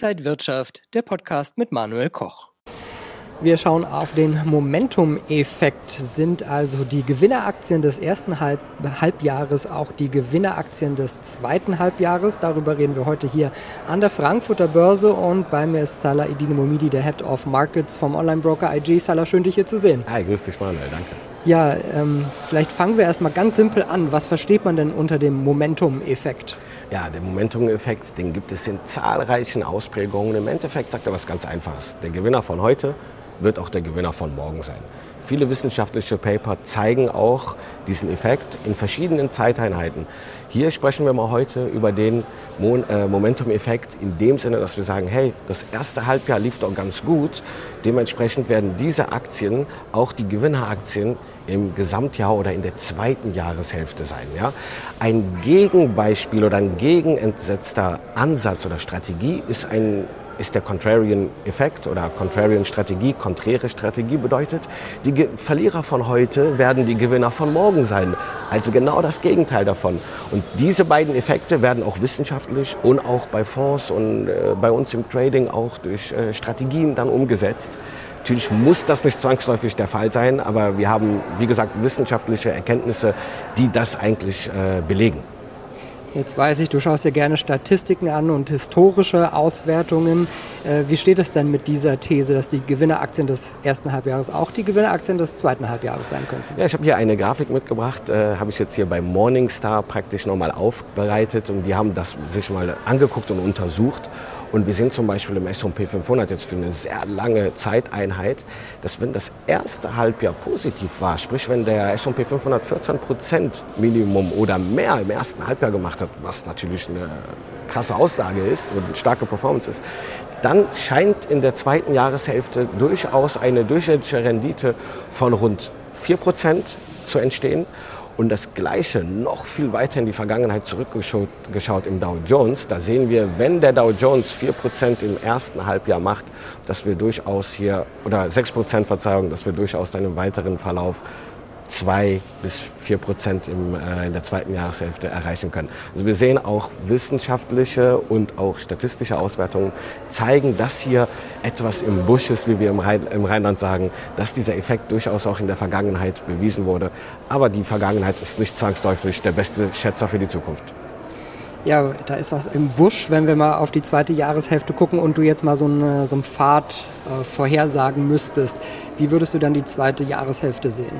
Inside Wirtschaft, der Podcast mit Manuel Koch. Wir schauen auf den Momentum-Effekt. Sind also die Gewinneraktien des ersten Halb Halbjahres auch die Gewinneraktien des zweiten Halbjahres? Darüber reden wir heute hier an der Frankfurter Börse und bei mir ist Salah Idine Momidi, der Head of Markets vom Online-Broker IG. Salah, schön dich hier zu sehen. Hi, grüß dich Manuel, danke. Ja, ähm, vielleicht fangen wir erstmal ganz simpel an. Was versteht man denn unter dem Momentum-Effekt? Ja, der Momentum-Effekt, den gibt es in zahlreichen Ausprägungen. Im Endeffekt sagt er was ganz Einfaches. Der Gewinner von heute wird auch der Gewinner von morgen sein. Viele wissenschaftliche Paper zeigen auch diesen Effekt in verschiedenen Zeiteinheiten. Hier sprechen wir mal heute über den äh, Momentum-Effekt in dem Sinne, dass wir sagen, hey, das erste Halbjahr lief doch ganz gut. Dementsprechend werden diese Aktien, auch die Gewinneraktien, im Gesamtjahr oder in der zweiten Jahreshälfte sein. Ja? Ein Gegenbeispiel oder ein gegenentsetzter Ansatz oder Strategie ist ein ist der Contrarian-Effekt oder Contrarian-Strategie. Konträre Strategie bedeutet, die Ge Verlierer von heute werden die Gewinner von morgen sein. Also genau das Gegenteil davon. Und diese beiden Effekte werden auch wissenschaftlich und auch bei Fonds und äh, bei uns im Trading auch durch äh, Strategien dann umgesetzt. Natürlich muss das nicht zwangsläufig der Fall sein, aber wir haben, wie gesagt, wissenschaftliche Erkenntnisse, die das eigentlich äh, belegen. Jetzt weiß ich, du schaust dir gerne Statistiken an und historische Auswertungen. Äh, wie steht es denn mit dieser These, dass die Gewinneraktien des ersten Halbjahres auch die Gewinneraktien des zweiten Halbjahres sein könnten? Ja, ich habe hier eine Grafik mitgebracht, äh, habe ich jetzt hier bei Morningstar praktisch nochmal aufbereitet und die haben das sich mal angeguckt und untersucht. Und wir sehen zum Beispiel im S&P 500 jetzt für eine sehr lange Zeiteinheit, dass wenn das erste Halbjahr positiv war, sprich wenn der S&P 500 14 Prozent Minimum oder mehr im ersten Halbjahr gemacht hat, was natürlich eine krasse Aussage ist und eine starke Performance ist, dann scheint in der zweiten Jahreshälfte durchaus eine durchschnittliche Rendite von rund 4 Prozent zu entstehen. Und das Gleiche noch viel weiter in die Vergangenheit zurückgeschaut geschaut im Dow Jones. Da sehen wir, wenn der Dow Jones 4% im ersten Halbjahr macht, dass wir durchaus hier, oder 6% Verzeihung, dass wir durchaus im weiteren Verlauf zwei bis vier Prozent im, äh, in der zweiten Jahreshälfte erreichen können. Also wir sehen auch wissenschaftliche und auch statistische Auswertungen zeigen, dass hier etwas im Busch ist, wie wir im, Rhein, im Rheinland sagen, dass dieser Effekt durchaus auch in der Vergangenheit bewiesen wurde. Aber die Vergangenheit ist nicht zwangsläufig der beste Schätzer für die Zukunft. Ja, da ist was im Busch, wenn wir mal auf die zweite Jahreshälfte gucken und du jetzt mal so, eine, so einen Pfad äh, vorhersagen müsstest. Wie würdest du dann die zweite Jahreshälfte sehen?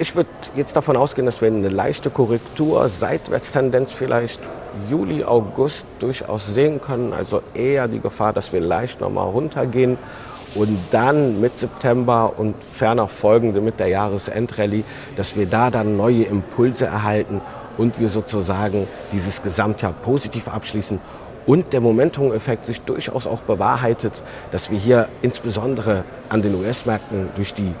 Ich würde jetzt davon ausgehen, dass wir eine leichte Korrektur, Seitwärtstendenz vielleicht Juli, August durchaus sehen können. Also eher die Gefahr, dass wir leicht nochmal runtergehen und dann mit September und ferner folgende mit der Jahresendrallye, dass wir da dann neue Impulse erhalten und wir sozusagen dieses Gesamtjahr positiv abschließen und der Momentum-Effekt sich durchaus auch bewahrheitet, dass wir hier insbesondere an den US-Märkten durch die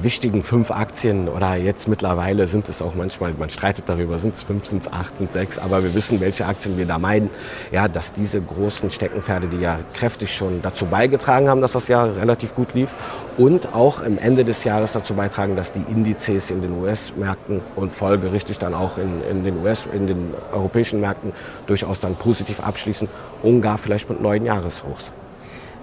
wichtigen fünf Aktien oder jetzt mittlerweile sind es auch manchmal, man streitet darüber, sind es fünf, sind es acht, sind es sechs, aber wir wissen, welche Aktien wir da meiden, ja, dass diese großen Steckenpferde, die ja kräftig schon dazu beigetragen haben, dass das Jahr relativ gut lief und auch im Ende des Jahres dazu beitragen, dass die Indizes in den US-Märkten und folgerichtig dann auch in, in den US, in den europäischen Märkten durchaus dann positiv abschließen und gar vielleicht mit neuen Jahreshochs.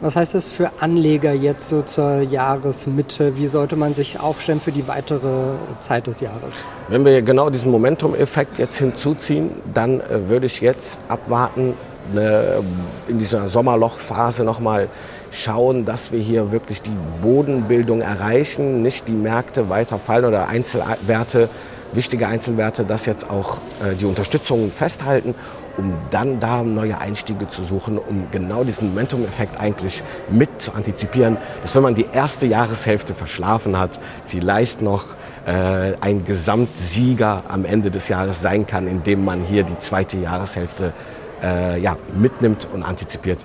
Was heißt das für Anleger jetzt so zur Jahresmitte? Wie sollte man sich aufstellen für die weitere Zeit des Jahres? Wenn wir genau diesen Momentum-Effekt jetzt hinzuziehen, dann äh, würde ich jetzt abwarten, ne, in dieser Sommerlochphase nochmal schauen, dass wir hier wirklich die Bodenbildung erreichen, nicht die Märkte weiter fallen oder Einzelwerte wichtige Einzelwerte, das jetzt auch äh, die Unterstützung festhalten, um dann da neue Einstiege zu suchen, um genau diesen Momentum-Effekt eigentlich mit zu antizipieren, dass wenn man die erste Jahreshälfte verschlafen hat, vielleicht noch äh, ein Gesamtsieger am Ende des Jahres sein kann, indem man hier die zweite Jahreshälfte äh, ja, mitnimmt und antizipiert.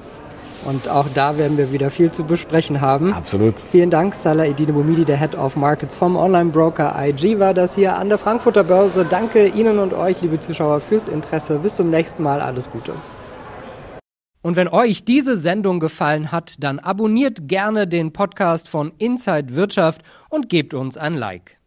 Und auch da werden wir wieder viel zu besprechen haben. Absolut. Vielen Dank, Salah Edine Bumidi, der Head of Markets vom Online-Broker IG, war das hier an der Frankfurter Börse. Danke Ihnen und euch, liebe Zuschauer, fürs Interesse. Bis zum nächsten Mal. Alles Gute. Und wenn euch diese Sendung gefallen hat, dann abonniert gerne den Podcast von Inside Wirtschaft und gebt uns ein Like.